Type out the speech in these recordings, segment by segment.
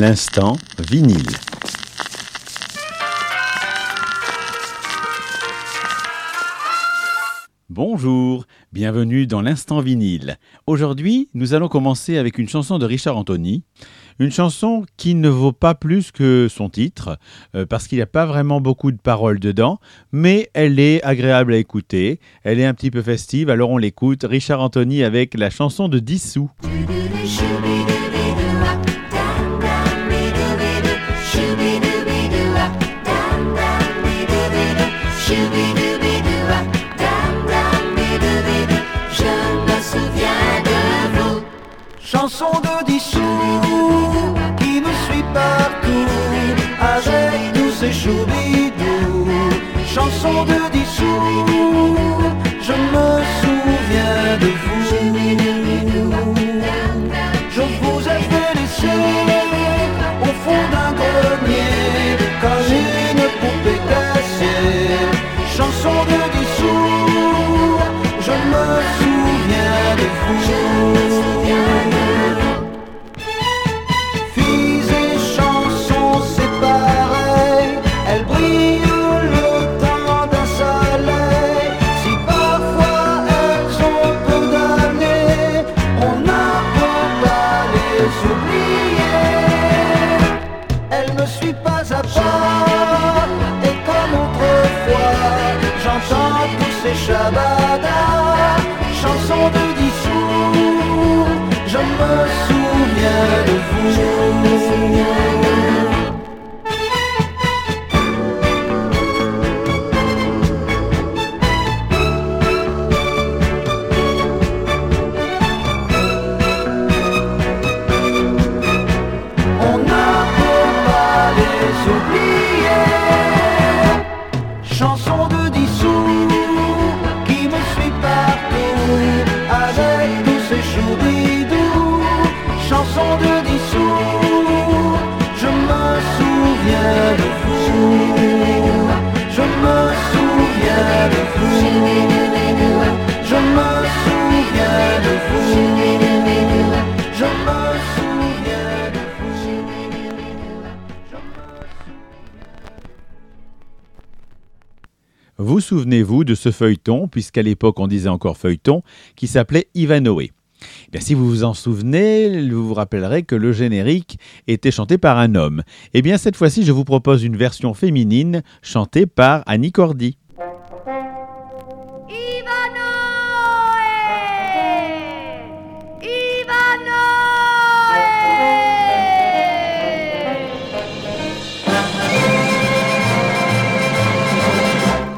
L'instant vinyle. Bonjour, bienvenue dans l'instant vinyle. Aujourd'hui, nous allons commencer avec une chanson de Richard Anthony, une chanson qui ne vaut pas plus que son titre, euh, parce qu'il n'y a pas vraiment beaucoup de paroles dedans, mais elle est agréable à écouter, elle est un petit peu festive, alors on l'écoute. Richard Anthony avec la chanson de Dissous. Choubidous. Chanson de dissous, je me souviens de vous. Ce feuilleton, puisqu'à l'époque on disait encore feuilleton, qui s'appelait Ivanhoe Eh bien, si vous vous en souvenez, vous vous rappellerez que le générique était chanté par un homme. Eh bien, cette fois-ci, je vous propose une version féminine chantée par Annie Cordy.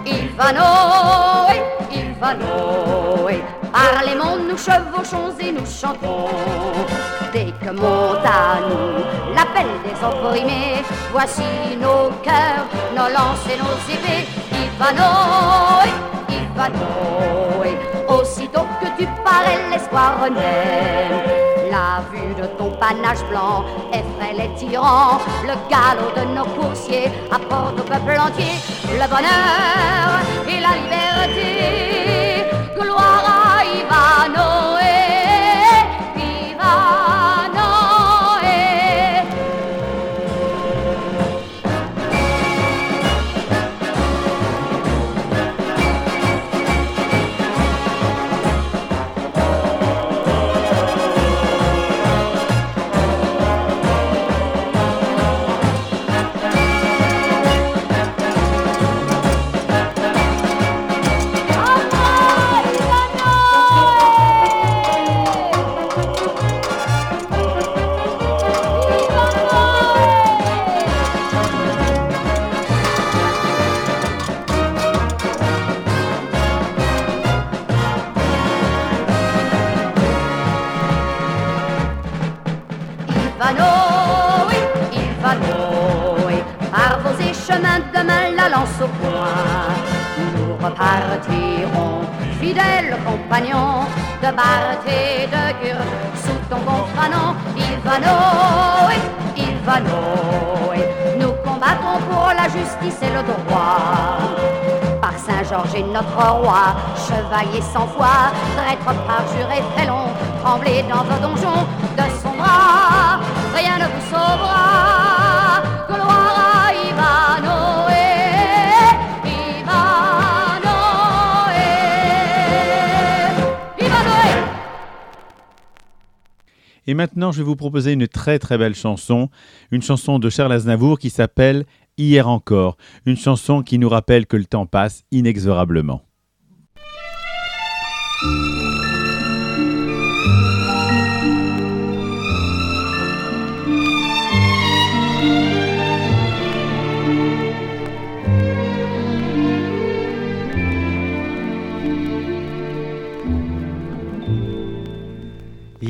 Ivanoé, et nous chantons. Dès que monte à nous l'appel des opprimés, voici nos cœurs, nos lances et nos épées. Ivanoé, Ivanoé, aussitôt que tu parais, l'espoir renaît. La vue de ton panache blanc effraie les tyrans. Le galop de nos coursiers apporte au peuple entier le bonheur vos échemins demain la lance au poing. Nous repartirons, fidèles compagnons, de Barth et de Cure, sous ton bon fanon. Ivanoé, Ivanoé, nous combattrons pour la justice et le droit. Par Saint-Georges et notre roi, chevalier sans foi, traître parjuré félon, tremblez dans vos donjons de son bras. rien ne vous sauvera. Et maintenant, je vais vous proposer une très très belle chanson, une chanson de Charles Aznavour qui s'appelle Hier encore, une chanson qui nous rappelle que le temps passe inexorablement.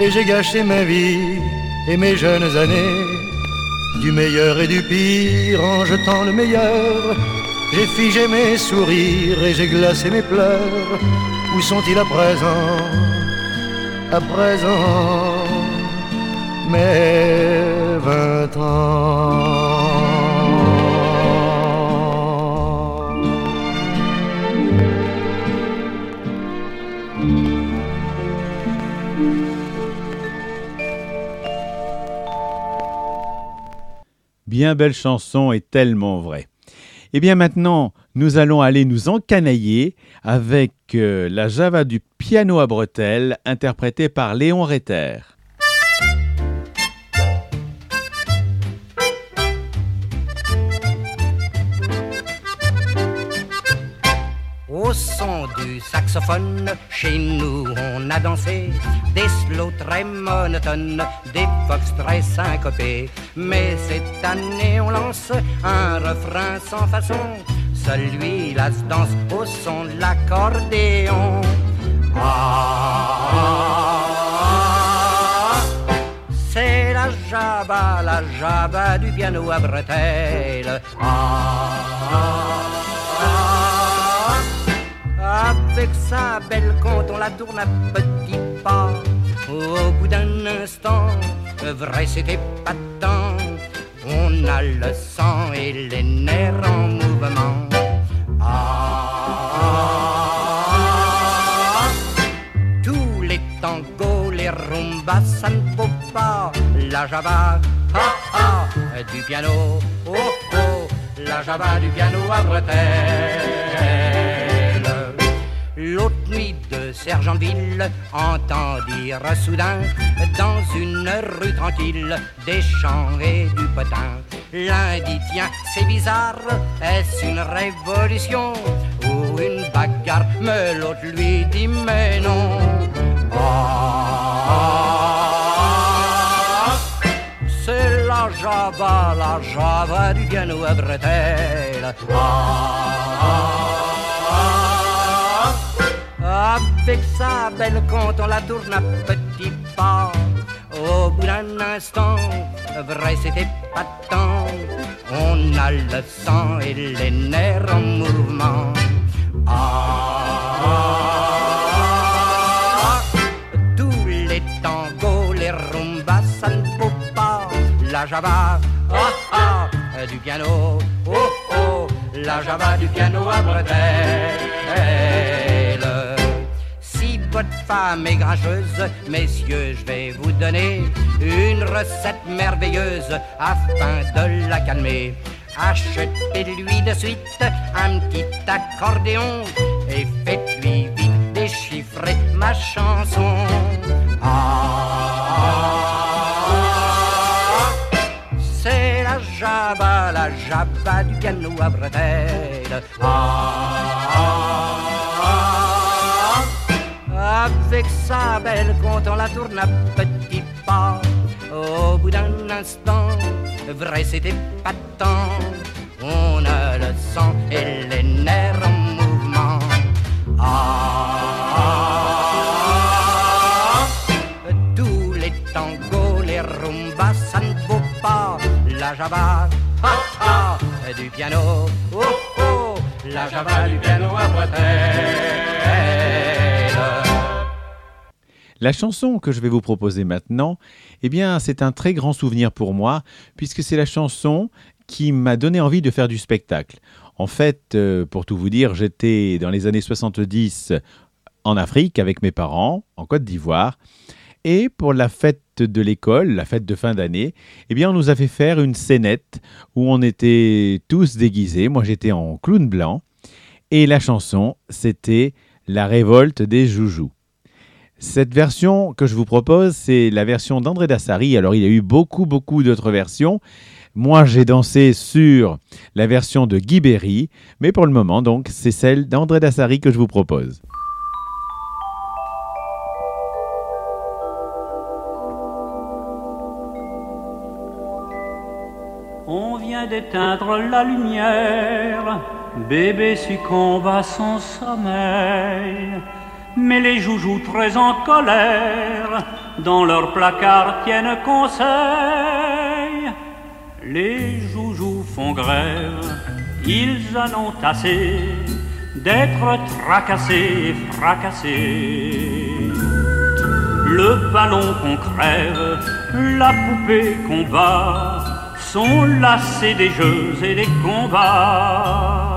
et j'ai gâché ma vie et mes jeunes années. Du meilleur et du pire en jetant le meilleur, j'ai figé mes sourires et j'ai glacé mes pleurs. Où sont-ils à présent? À présent, Belle chanson et tellement vraie. Et bien maintenant, nous allons aller nous encanailler avec euh, la Java du piano à bretelles interprétée par Léon Retter. Son du saxophone, chez nous on a dansé des slows très monotones, des fox très syncopés. Mais cette année on lance un refrain sans façon, celui-là se danse au son de l'accordéon. Ah, c'est la java, la java du piano à bretelles. Ah, avec sa belle quand on la tourne à petits pas. Au bout d'un instant, vrai c'était pas tant. On a le sang et les nerfs en mouvement. Ah, tous les tangos, les rumbas, ça ne faut pas. La java, ah ah, du piano, oh oh, la java du piano à bretelles. L'autre nuit de Sergentville entend dire soudain dans une rue tranquille des chants et du potin. L'un dit tiens c'est bizarre, est-ce une révolution ou une bagarre? Mais l'autre lui dit mais non. Ah, c'est la java, la java du piano à avec sa belle compte, on la tourne à petits pas. Au bout d'un instant, vrai c'était pas tant. On a le sang et les nerfs en mouvement. Ah, tous les tangos, les rumbas, ça ne faut pas. La java, ah ah, du piano, oh la java du piano à bretelles. Votre femme est grincheuse, messieurs, je vais vous donner une recette merveilleuse afin de la calmer. Achetez-lui de suite un petit accordéon et faites-lui vite déchiffrer ma chanson. Ah, c'est la java, la java du piano à bretelles. Ah, avec sa belle quand on la tourne à petits pas. Au bout d'un instant, vrai c'était pas tant. On a le sang et les nerfs en mouvement. Ah, tous les tangos, les rumbas, ça ne vaut pas la java. Ah, ah, du piano, oh, oh, la java du piano à bretelles. La chanson que je vais vous proposer maintenant, eh bien, c'est un très grand souvenir pour moi, puisque c'est la chanson qui m'a donné envie de faire du spectacle. En fait, euh, pour tout vous dire, j'étais dans les années 70 en Afrique avec mes parents, en Côte d'Ivoire, et pour la fête de l'école, la fête de fin d'année, eh bien, on nous a fait faire une scénette où on était tous déguisés. Moi, j'étais en clown blanc, et la chanson, c'était La révolte des joujoux. Cette version que je vous propose, c'est la version d'André Dassari. Alors, il y a eu beaucoup, beaucoup d'autres versions. Moi, j'ai dansé sur la version de Guy Berry, mais pour le moment, donc, c'est celle d'André Dassari que je vous propose. On vient d'éteindre la lumière, bébé succombe à son sommeil. Mais les joujoux très en colère, dans leur placard tiennent conseil. Les joujoux font grève, ils en ont assez d'être tracassés fracassés. Le ballon qu'on crève, la poupée qu'on bat, sont lassés des jeux et des combats.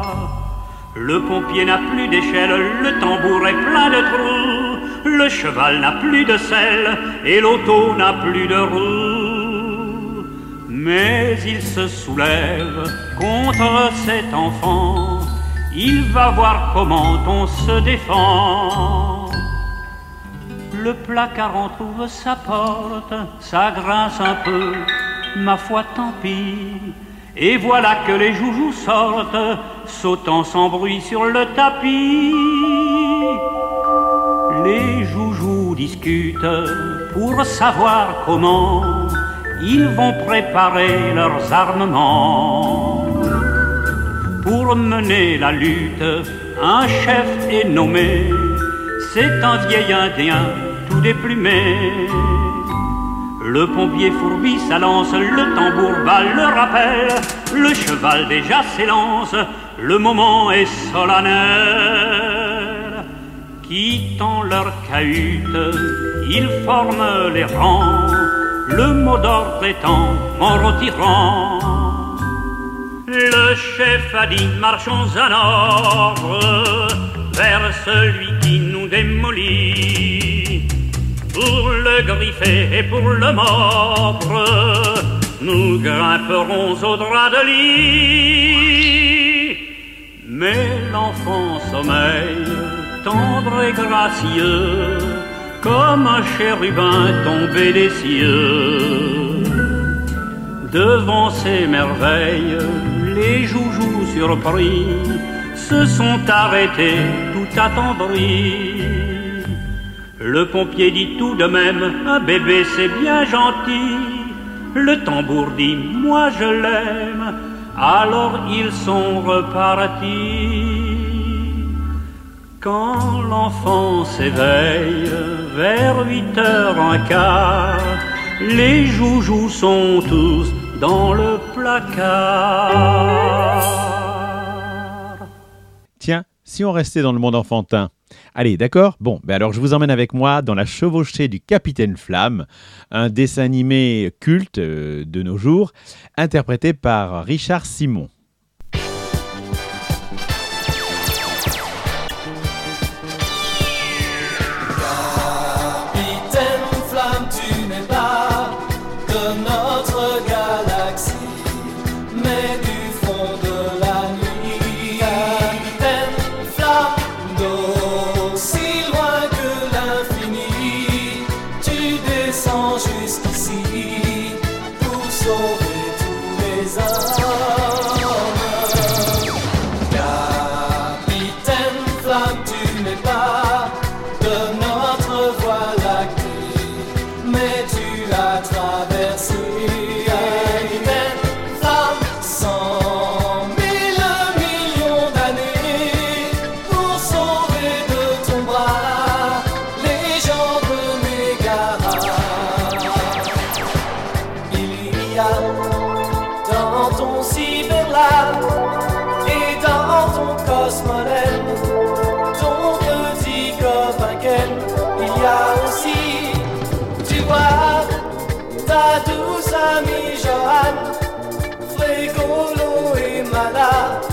Le pompier n'a plus d'échelle, le tambour est plein de trous, le cheval n'a plus de selle et l'auto n'a plus de roues. Mais il se soulève contre cet enfant, il va voir comment on se défend. Le placard en trouve sa porte, ça grince un peu, ma foi tant pis. Et voilà que les joujoux sortent, sautant sans bruit sur le tapis. Les joujoux discutent pour savoir comment ils vont préparer leurs armements. Pour mener la lutte, un chef est nommé, c'est un vieil indien tout déplumé. Le pompier fourbit sa lance, le tambour bat le rappel, le cheval déjà s'élance, le moment est solennel. Quittant leur cahute, ils forment les rangs, le mot d'ordre étant en retirant. Le chef a dit marchons en ordre vers celui qui nous démolit. Pour le griffer et pour le mordre, nous grimperons au drap de lit. Mais l'enfant sommeille, tendre et gracieux, comme un chérubin tombé des cieux. Devant ces merveilles, les joujoux surpris se sont arrêtés tout attendris. Le pompier dit tout de même, un bébé c'est bien gentil. Le tambour dit, moi je l'aime. Alors ils sont repartis. Quand l'enfant s'éveille, vers huit heures un quart, les joujoux sont tous dans le placard. Tiens, si on restait dans le monde enfantin. Allez, d'accord? Bon, ben alors je vous emmène avec moi dans la chevauchée du Capitaine Flamme, un dessin animé culte euh, de nos jours, interprété par Richard Simon. ton cyberlab et dans ton cosmolène, ton petit copain il y a aussi, tu vois, ta douce amie Johan, Frégolo et Mala.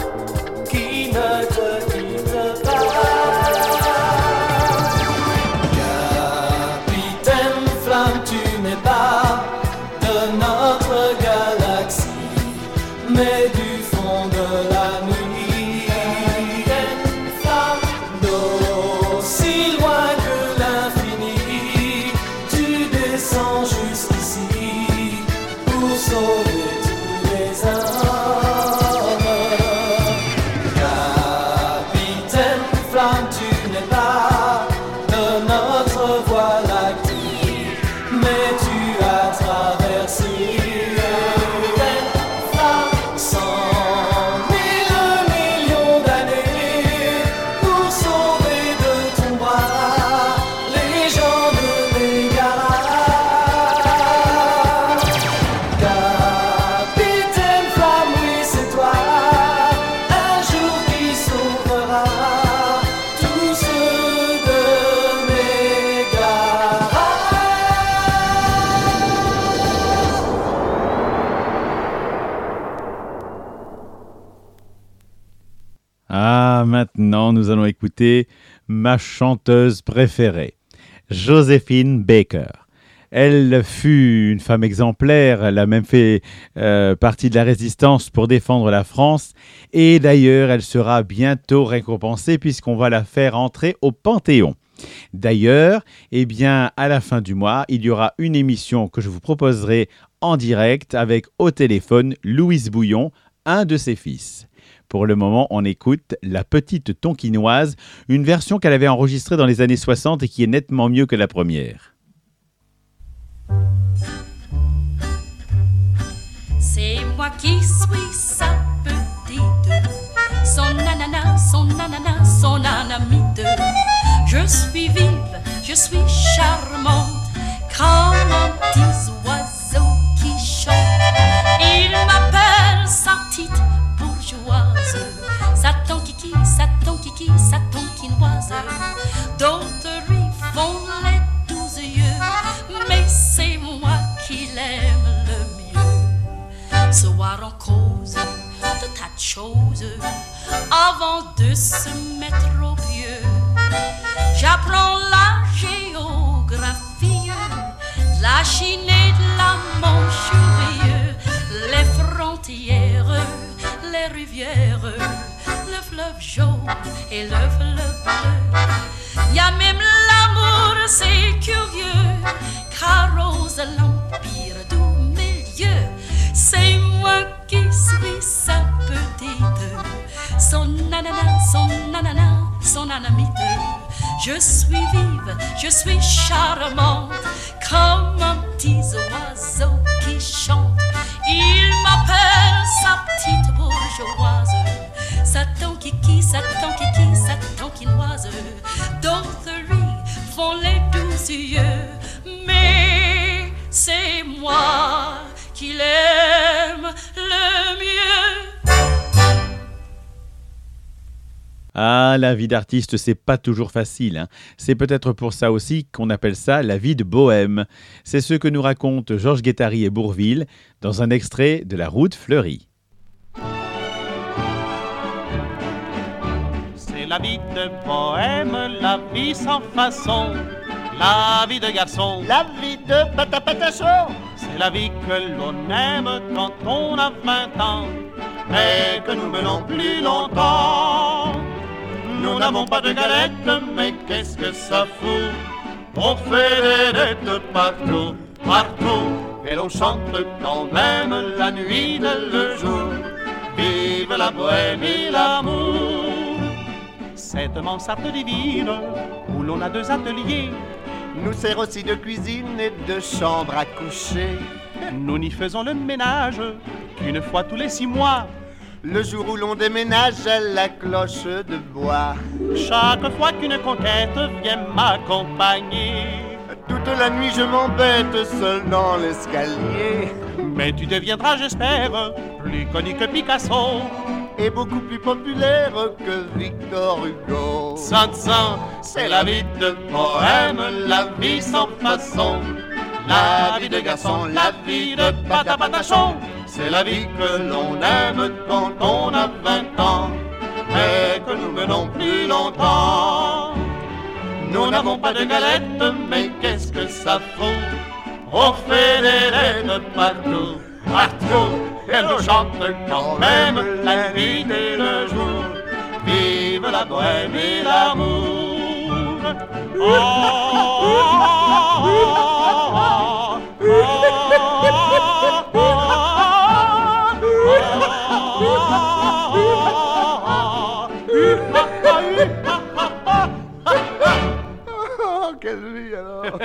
Nous allons écouter ma chanteuse préférée, Joséphine Baker. Elle fut une femme exemplaire, elle a même fait euh, partie de la résistance pour défendre la France et d'ailleurs elle sera bientôt récompensée puisqu'on va la faire entrer au Panthéon. D'ailleurs, eh bien, à la fin du mois, il y aura une émission que je vous proposerai en direct avec au téléphone Louise Bouillon, un de ses fils. Pour le moment, on écoute La Petite Tonquinoise, une version qu'elle avait enregistrée dans les années 60 et qui est nettement mieux que la première. C'est moi qui suis sa petite, son nanana, son nanana, son nanamite. Je suis vive, je suis charmante, comme un petit oiseau qui chante. Il m'appelle sa petite bourgeoise, kiki, sa kiki, sa tonkinoise. D'autres lui font les douze yeux, mais c'est moi qui l'aime le mieux. Soir en cause de tas de choses avant de se mettre au pieu. J'apprends la géographie, la Chine et le fleuve bleu. Y a même l'amour, c'est curieux, car rose l'empire du milieu. C'est moi qui suis sa petite, son nanana, son nanana, son nanamite. Je suis vive, je suis charmante, comme un petit oiseau mais c'est moi qui l'aime le mieux. Ah, la vie d'artiste, c'est pas toujours facile. hein. C'est peut-être pour ça aussi qu'on appelle ça la vie de bohème. C'est ce que nous racontent Georges Guettari et Bourville dans un extrait de La Route fleurie. La vie de bohème, la vie sans façon, la vie de garçon. La vie de patapatacho C'est la vie que l'on aime quand on a 20 ans, mais que nous menons plus longtemps. Nous n'avons pas de galettes, mais qu'est-ce que ça fout? On fait des dettes partout, partout, et l'on chante quand même la nuit et le jour. Vive la bohème et l'amour Cette mansarde divine, où l'on a deux ateliers, nous sert aussi de cuisine et de chambre à coucher. nous n'y faisons le ménage qu'une fois tous les six mois. Le jour où l'on déménage à la cloche de bois. Chaque fois qu'une conquête vient m'accompagner. Toute la nuit je m'embête seul dans l'escalier. Mais tu deviendras, j'espère, plus connu que Picasso. Et beaucoup plus populaire que Victor Hugo. Sans sang, c'est la vie de poème, la vie sans façon. La vie de garçon, la vie de patapatachon. C'est la vie que l'on aime quand on a 20 ans, mais que nous menons plus longtemps. Nous n'avons pas de galettes, mais qu'est-ce que ça fout? On fait des partout, partout, et l'on chante quand même la nuit et le jour. Vive la bohème et l'amour. Oh, oh, oh, oh, oh,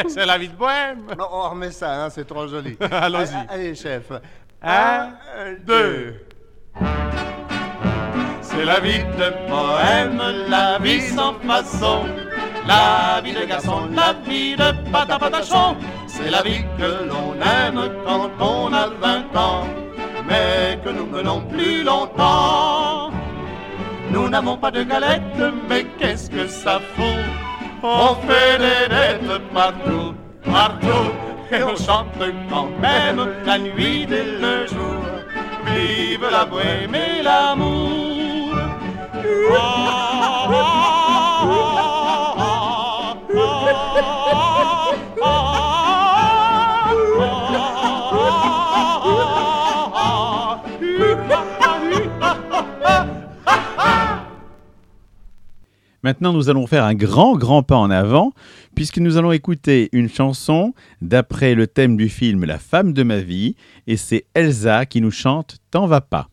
C'est la vie de bohème. Non, on remet ça, hein, c'est trop joli. Allons-y. Allez, allez, chef. Un, deux. C'est la vie de poème, la vie sans façon. La vie de garçon, la vie de patapatachon. C'est la vie que l'on aime quand on a 20 ans, mais que nous menons plus longtemps. Nous n'avons pas de galettes, mais qu'est-ce que ça fout? Des dettes partout, partout, et on chante quand même la nuit et le jour. Vive la bohème et l'amour. Ah, ah, Maintenant, nous allons faire un grand, grand pas en avant, puisque nous allons écouter une chanson d'après le thème du film La femme de ma vie, et c'est Elsa qui nous chante T'en vas pas.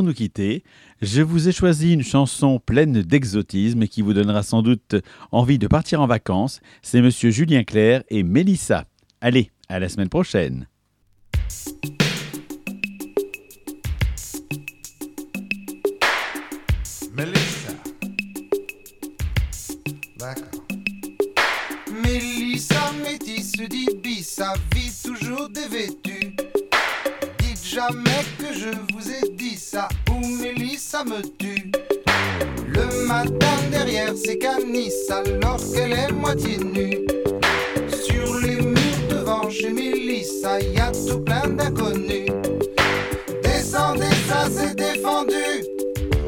Pour nous quitter, je vous ai choisi une chanson pleine d'exotisme qui vous donnera sans doute envie de partir en vacances. C'est Monsieur Julien Clerc et Mélissa. Allez, à la semaine prochaine. Mélissa. D'accord. Mélissa, vit toujours dévêtue. Dites jamais que je vous ai ça, ou Mélissa me tue. Le matin derrière ses canisses, alors qu'elle est moitié nue. Sur les murs devant chez Mélissa, y a tout plein d'inconnus. Descendez, ça c'est défendu.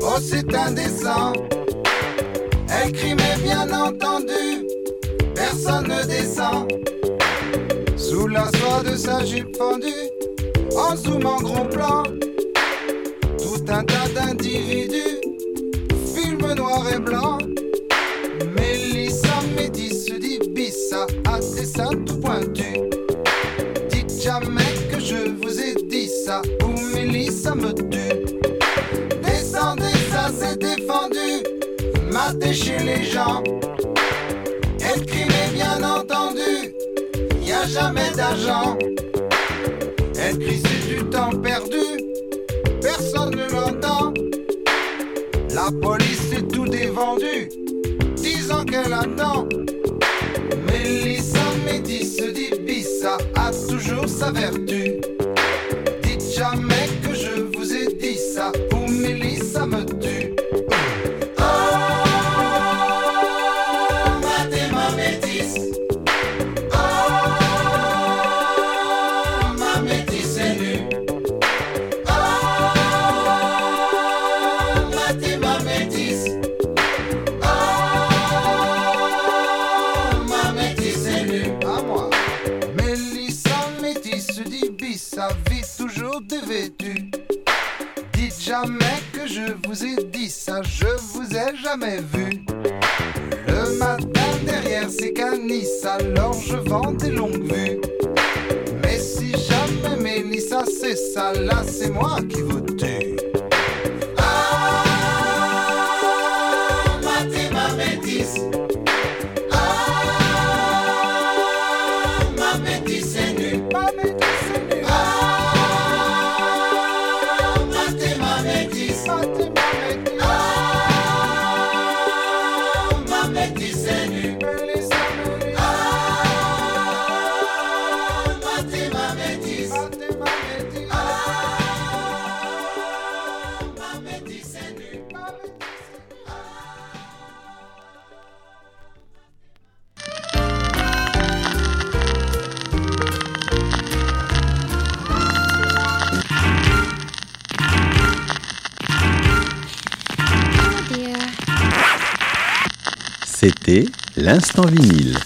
Oh, c'est indécent. Elle crie, mais bien entendu, personne ne descend. Sous la soie de sa jupe fendue, en zoom en gros plan, d'individus, film noir et blanc. Mélissa métisse dit bissa à dessin tout pointu. Dites jamais que je vous ai dit ça, ou Mélissa me tue. Descendez, ça c'est défendu. Matez chez les gens. Mais bien entendu, y a jamais d'argent. La police est tout dévendu. Disant qu'elle attend. Mélissa métisse dit bissa a toujours sa vertu. Le matin derrière ces canisses, alors je vends des longues vues. Mais si jamais Mélissa c'est ça, là c'est moi qui vous tue. L'instant vinyle.